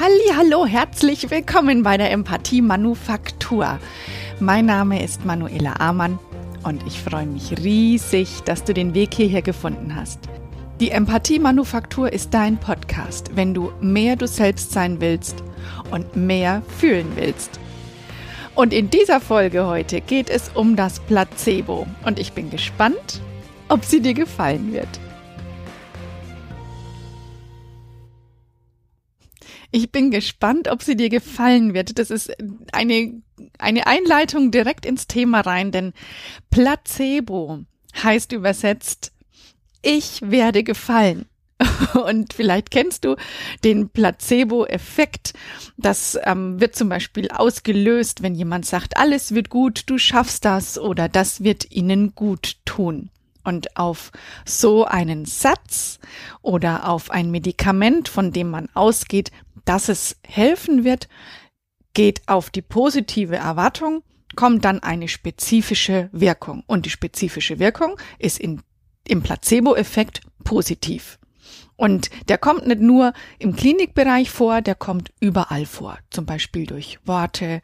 Halli, hallo, herzlich willkommen bei der Empathie Manufaktur. Mein Name ist Manuela Amann und ich freue mich riesig, dass du den Weg hierher gefunden hast. Die Empathie Manufaktur ist dein Podcast, wenn du mehr du selbst sein willst und mehr fühlen willst. Und in dieser Folge heute geht es um das Placebo und ich bin gespannt, ob sie dir gefallen wird. Ich bin gespannt, ob sie dir gefallen wird. Das ist eine, eine Einleitung direkt ins Thema rein, denn Placebo heißt übersetzt, ich werde gefallen. Und vielleicht kennst du den Placebo-Effekt. Das ähm, wird zum Beispiel ausgelöst, wenn jemand sagt, alles wird gut, du schaffst das oder das wird ihnen gut tun. Und auf so einen Satz oder auf ein Medikament, von dem man ausgeht, dass es helfen wird, geht auf die positive Erwartung, kommt dann eine spezifische Wirkung. Und die spezifische Wirkung ist in, im Placebo-Effekt positiv. Und der kommt nicht nur im Klinikbereich vor, der kommt überall vor. Zum Beispiel durch Worte,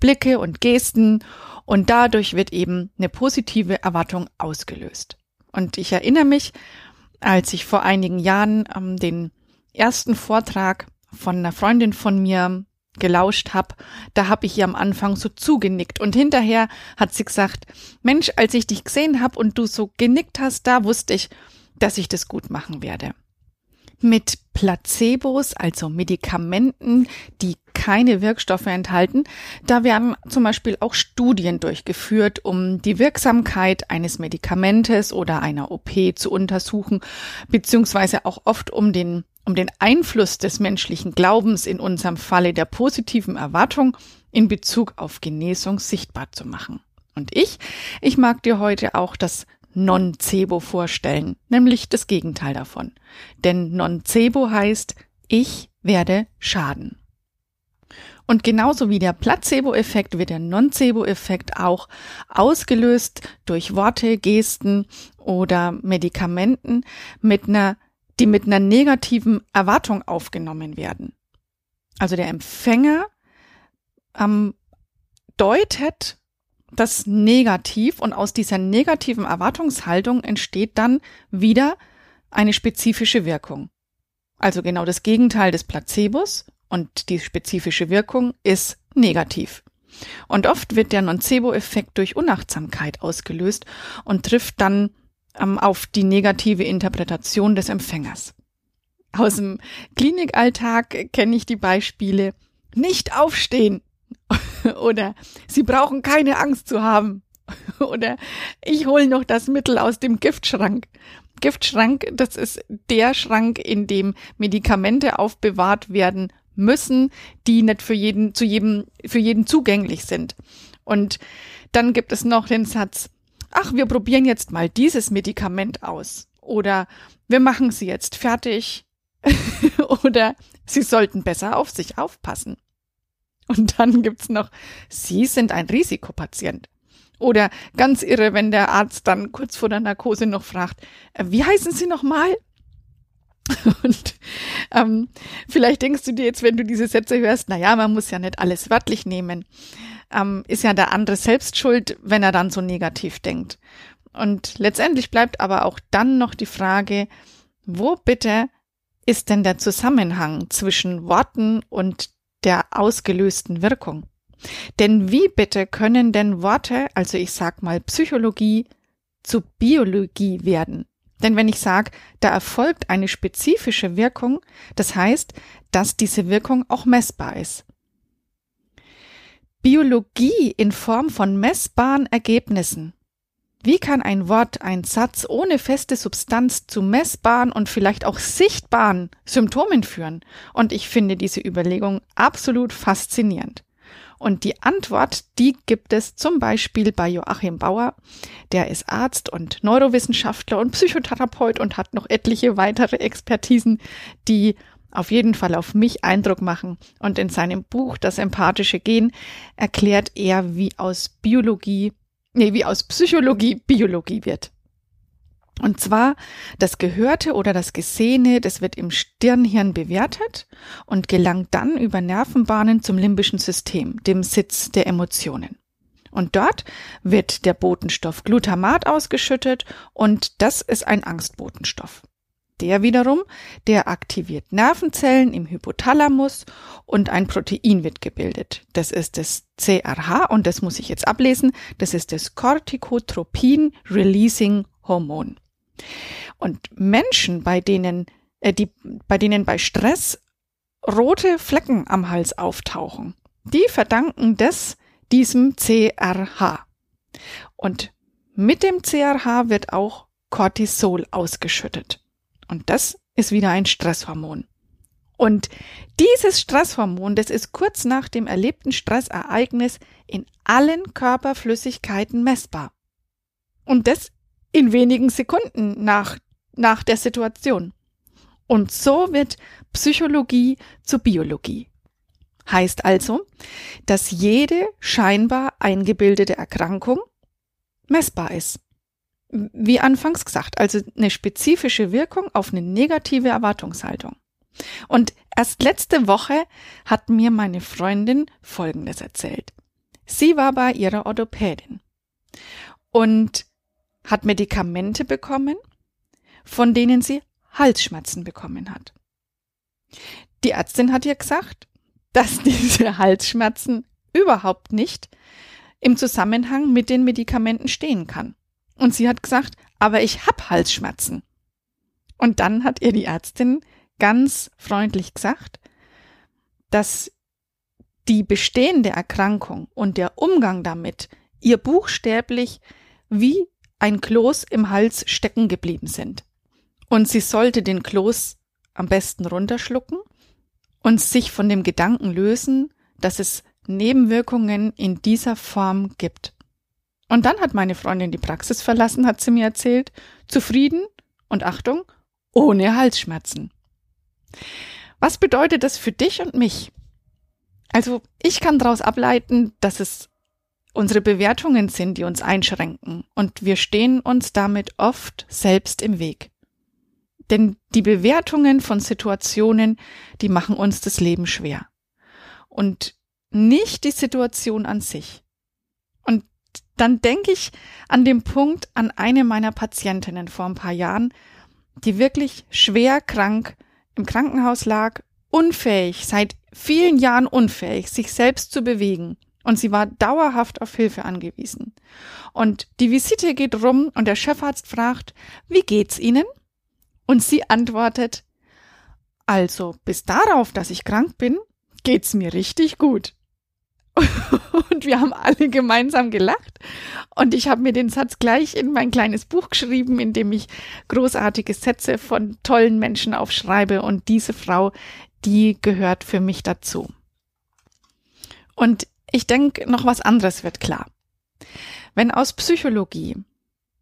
Blicke und Gesten. Und dadurch wird eben eine positive Erwartung ausgelöst. Und ich erinnere mich, als ich vor einigen Jahren ähm, den ersten Vortrag von einer Freundin von mir gelauscht habe, da habe ich ihr am Anfang so zugenickt und hinterher hat sie gesagt, Mensch, als ich dich gesehen habe und du so genickt hast, da wusste ich, dass ich das gut machen werde mit Placebos, also Medikamenten, die keine Wirkstoffe enthalten. Da werden zum Beispiel auch Studien durchgeführt, um die Wirksamkeit eines Medikamentes oder einer OP zu untersuchen, beziehungsweise auch oft um den, um den Einfluss des menschlichen Glaubens in unserem Falle der positiven Erwartung in Bezug auf Genesung sichtbar zu machen. Und ich, ich mag dir heute auch das Nocebo vorstellen, nämlich das Gegenteil davon. Denn Nocebo heißt, ich werde schaden. Und genauso wie der Placebo-Effekt wird der Nocebo-Effekt auch ausgelöst durch Worte, Gesten oder Medikamenten mit einer, die mit einer negativen Erwartung aufgenommen werden. Also der Empfänger ähm, deutet das negativ und aus dieser negativen Erwartungshaltung entsteht dann wieder eine spezifische Wirkung. Also genau das Gegenteil des Placebos und die spezifische Wirkung ist negativ. Und oft wird der Nocebo-Effekt durch Unachtsamkeit ausgelöst und trifft dann ähm, auf die negative Interpretation des Empfängers. Aus dem Klinikalltag kenne ich die Beispiele nicht aufstehen, oder Sie brauchen keine Angst zu haben. Oder ich hole noch das Mittel aus dem Giftschrank. Giftschrank, das ist der Schrank, in dem Medikamente aufbewahrt werden müssen, die nicht für jeden, zu jedem, für jeden zugänglich sind. Und dann gibt es noch den Satz, ach, wir probieren jetzt mal dieses Medikament aus. Oder wir machen sie jetzt fertig. Oder sie sollten besser auf sich aufpassen. Und dann gibt's noch, Sie sind ein Risikopatient. Oder ganz irre, wenn der Arzt dann kurz vor der Narkose noch fragt, äh, wie heißen Sie nochmal? Und ähm, vielleicht denkst du dir jetzt, wenn du diese Sätze hörst, na ja, man muss ja nicht alles wörtlich nehmen. Ähm, ist ja der andere selbst schuld, wenn er dann so negativ denkt. Und letztendlich bleibt aber auch dann noch die Frage, wo bitte ist denn der Zusammenhang zwischen Worten und der ausgelösten Wirkung. Denn wie bitte können denn Worte, also ich sag mal Psychologie, zu Biologie werden? Denn wenn ich sage, da erfolgt eine spezifische Wirkung, das heißt, dass diese Wirkung auch messbar ist. Biologie in Form von messbaren Ergebnissen. Wie kann ein Wort, ein Satz ohne feste Substanz zu messbaren und vielleicht auch sichtbaren Symptomen führen? Und ich finde diese Überlegung absolut faszinierend. Und die Antwort, die gibt es zum Beispiel bei Joachim Bauer. Der ist Arzt und Neurowissenschaftler und Psychotherapeut und hat noch etliche weitere Expertisen, die auf jeden Fall auf mich Eindruck machen. Und in seinem Buch Das empathische Gen erklärt er, wie aus Biologie nee, wie aus Psychologie Biologie wird. Und zwar das Gehörte oder das Gesehene, das wird im Stirnhirn bewertet und gelangt dann über Nervenbahnen zum limbischen System, dem Sitz der Emotionen. Und dort wird der Botenstoff Glutamat ausgeschüttet und das ist ein Angstbotenstoff. Der wiederum, der aktiviert Nervenzellen im Hypothalamus und ein Protein wird gebildet. Das ist das CRH und das muss ich jetzt ablesen. Das ist das Corticotropin Releasing Hormon. Und Menschen, bei denen, äh, die, bei denen bei Stress rote Flecken am Hals auftauchen, die verdanken das diesem CRH. Und mit dem CRH wird auch Cortisol ausgeschüttet. Und das ist wieder ein Stresshormon. Und dieses Stresshormon, das ist kurz nach dem erlebten Stressereignis in allen Körperflüssigkeiten messbar. Und das in wenigen Sekunden nach, nach der Situation. Und so wird Psychologie zur Biologie. Heißt also, dass jede scheinbar eingebildete Erkrankung messbar ist. Wie anfangs gesagt, also eine spezifische Wirkung auf eine negative Erwartungshaltung. Und erst letzte Woche hat mir meine Freundin Folgendes erzählt. Sie war bei ihrer Orthopädin und hat Medikamente bekommen, von denen sie Halsschmerzen bekommen hat. Die Ärztin hat ihr gesagt, dass diese Halsschmerzen überhaupt nicht im Zusammenhang mit den Medikamenten stehen kann. Und sie hat gesagt, aber ich hab Halsschmerzen. Und dann hat ihr die Ärztin ganz freundlich gesagt, dass die bestehende Erkrankung und der Umgang damit ihr buchstäblich wie ein Kloß im Hals stecken geblieben sind. Und sie sollte den Kloß am besten runterschlucken und sich von dem Gedanken lösen, dass es Nebenwirkungen in dieser Form gibt. Und dann hat meine Freundin die Praxis verlassen, hat sie mir erzählt, zufrieden und Achtung, ohne Halsschmerzen. Was bedeutet das für dich und mich? Also ich kann daraus ableiten, dass es unsere Bewertungen sind, die uns einschränken, und wir stehen uns damit oft selbst im Weg. Denn die Bewertungen von Situationen, die machen uns das Leben schwer. Und nicht die Situation an sich. Und dann denke ich an den Punkt an eine meiner Patientinnen vor ein paar Jahren, die wirklich schwer krank im Krankenhaus lag, unfähig, seit vielen Jahren unfähig, sich selbst zu bewegen und sie war dauerhaft auf Hilfe angewiesen. Und die Visite geht rum und der Chefarzt fragt, wie geht's Ihnen? Und sie antwortet, also bis darauf, dass ich krank bin, geht's mir richtig gut. und wir haben alle gemeinsam gelacht. Und ich habe mir den Satz gleich in mein kleines Buch geschrieben, in dem ich großartige Sätze von tollen Menschen aufschreibe. Und diese Frau, die gehört für mich dazu. Und ich denke, noch was anderes wird klar. Wenn aus Psychologie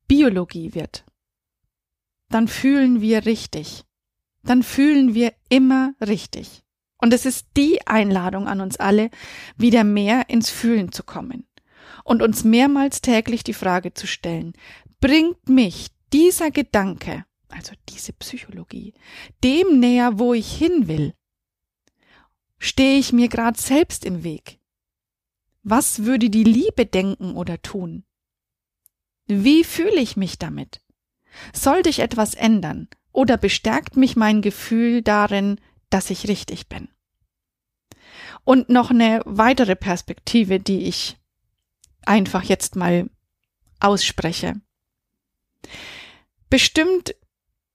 Biologie wird, dann fühlen wir richtig. Dann fühlen wir immer richtig. Und es ist die Einladung an uns alle, wieder mehr ins Fühlen zu kommen und uns mehrmals täglich die Frage zu stellen, bringt mich dieser Gedanke, also diese Psychologie, dem näher, wo ich hin will? Stehe ich mir gerade selbst im Weg? Was würde die Liebe denken oder tun? Wie fühle ich mich damit? Sollte ich etwas ändern oder bestärkt mich mein Gefühl darin, dass ich richtig bin? Und noch eine weitere Perspektive, die ich einfach jetzt mal ausspreche. Bestimmt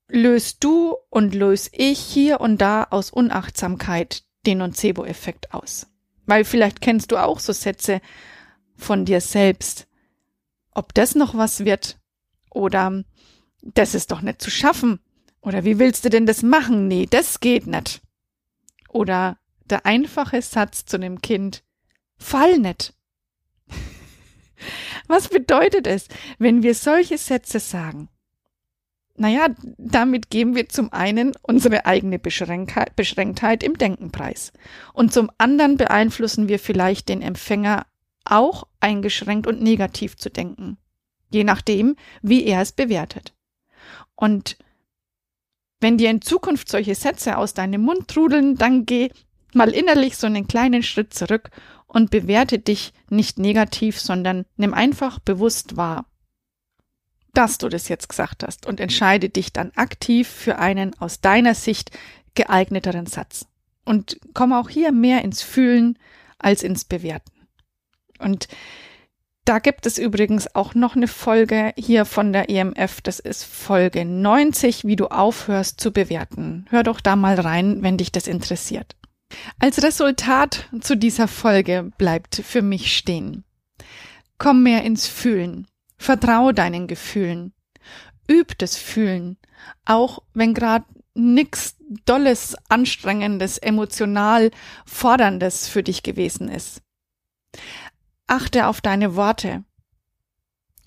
löst du und löse ich hier und da aus Unachtsamkeit den Nocebo-Effekt aus. Weil vielleicht kennst du auch so Sätze von dir selbst. Ob das noch was wird? Oder das ist doch nicht zu schaffen. Oder wie willst du denn das machen? Nee, das geht nicht. Oder der einfache Satz zu dem Kind, fall nicht. Was bedeutet es, wenn wir solche Sätze sagen? Naja, damit geben wir zum einen unsere eigene Beschränktheit, Beschränktheit im Denken preis. Und zum anderen beeinflussen wir vielleicht den Empfänger auch eingeschränkt und negativ zu denken. Je nachdem, wie er es bewertet. Und wenn dir in Zukunft solche Sätze aus deinem Mund trudeln, dann geh mal innerlich so einen kleinen Schritt zurück und bewerte dich nicht negativ, sondern nimm einfach bewusst wahr, dass du das jetzt gesagt hast und entscheide dich dann aktiv für einen aus deiner Sicht geeigneteren Satz. Und komm auch hier mehr ins Fühlen als ins Bewerten. Und da gibt es übrigens auch noch eine Folge hier von der EMF. Das ist Folge 90, wie du aufhörst zu bewerten. Hör doch da mal rein, wenn dich das interessiert. Als Resultat zu dieser Folge bleibt für mich stehen. Komm mehr ins Fühlen. Vertraue deinen Gefühlen. Üb das Fühlen. Auch wenn gerade nix Dolles, Anstrengendes, emotional Forderndes für dich gewesen ist. Achte auf deine Worte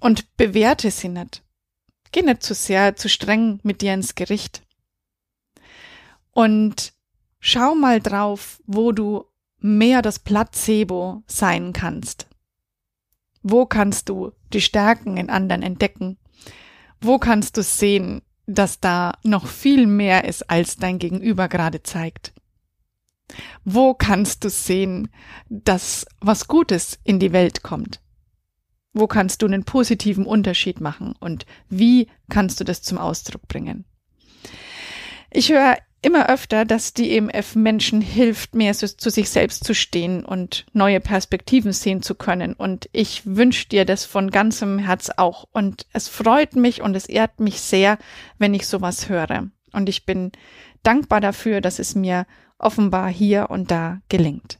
und bewerte sie nicht. Geh nicht zu sehr, zu streng mit dir ins Gericht. Und schau mal drauf, wo du mehr das Placebo sein kannst. Wo kannst du die Stärken in anderen entdecken? Wo kannst du sehen, dass da noch viel mehr ist, als dein Gegenüber gerade zeigt? Wo kannst du sehen, dass was Gutes in die Welt kommt? Wo kannst du einen positiven Unterschied machen und wie kannst du das zum Ausdruck bringen? Ich höre immer öfter, dass die EMF Menschen hilft, mehr zu sich selbst zu stehen und neue Perspektiven sehen zu können. Und ich wünsche dir das von ganzem Herz auch. Und es freut mich und es ehrt mich sehr, wenn ich sowas höre. Und ich bin dankbar dafür, dass es mir offenbar hier und da gelingt.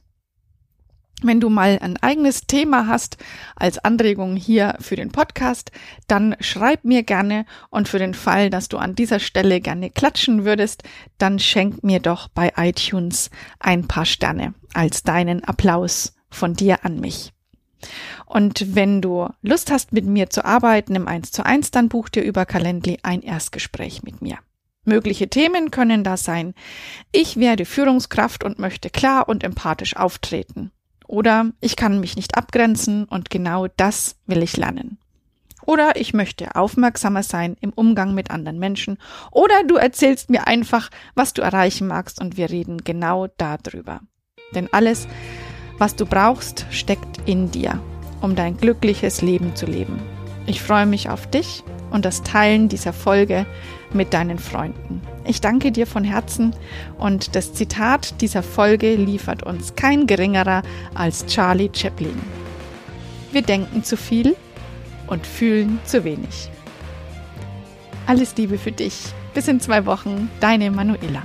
Wenn du mal ein eigenes Thema hast als Anregung hier für den Podcast, dann schreib mir gerne und für den Fall, dass du an dieser Stelle gerne klatschen würdest, dann schenk mir doch bei iTunes ein paar Sterne als deinen Applaus von dir an mich. Und wenn du Lust hast, mit mir zu arbeiten im 1 zu 1, dann buch dir über Calendly ein Erstgespräch mit mir. Mögliche Themen können da sein. Ich werde Führungskraft und möchte klar und empathisch auftreten. Oder ich kann mich nicht abgrenzen und genau das will ich lernen. Oder ich möchte aufmerksamer sein im Umgang mit anderen Menschen. Oder du erzählst mir einfach, was du erreichen magst und wir reden genau darüber. Denn alles, was du brauchst, steckt in dir, um dein glückliches Leben zu leben. Ich freue mich auf dich und das Teilen dieser Folge mit deinen Freunden. Ich danke dir von Herzen und das Zitat dieser Folge liefert uns kein geringerer als Charlie Chaplin. Wir denken zu viel und fühlen zu wenig. Alles Liebe für dich. Bis in zwei Wochen, deine Manuela.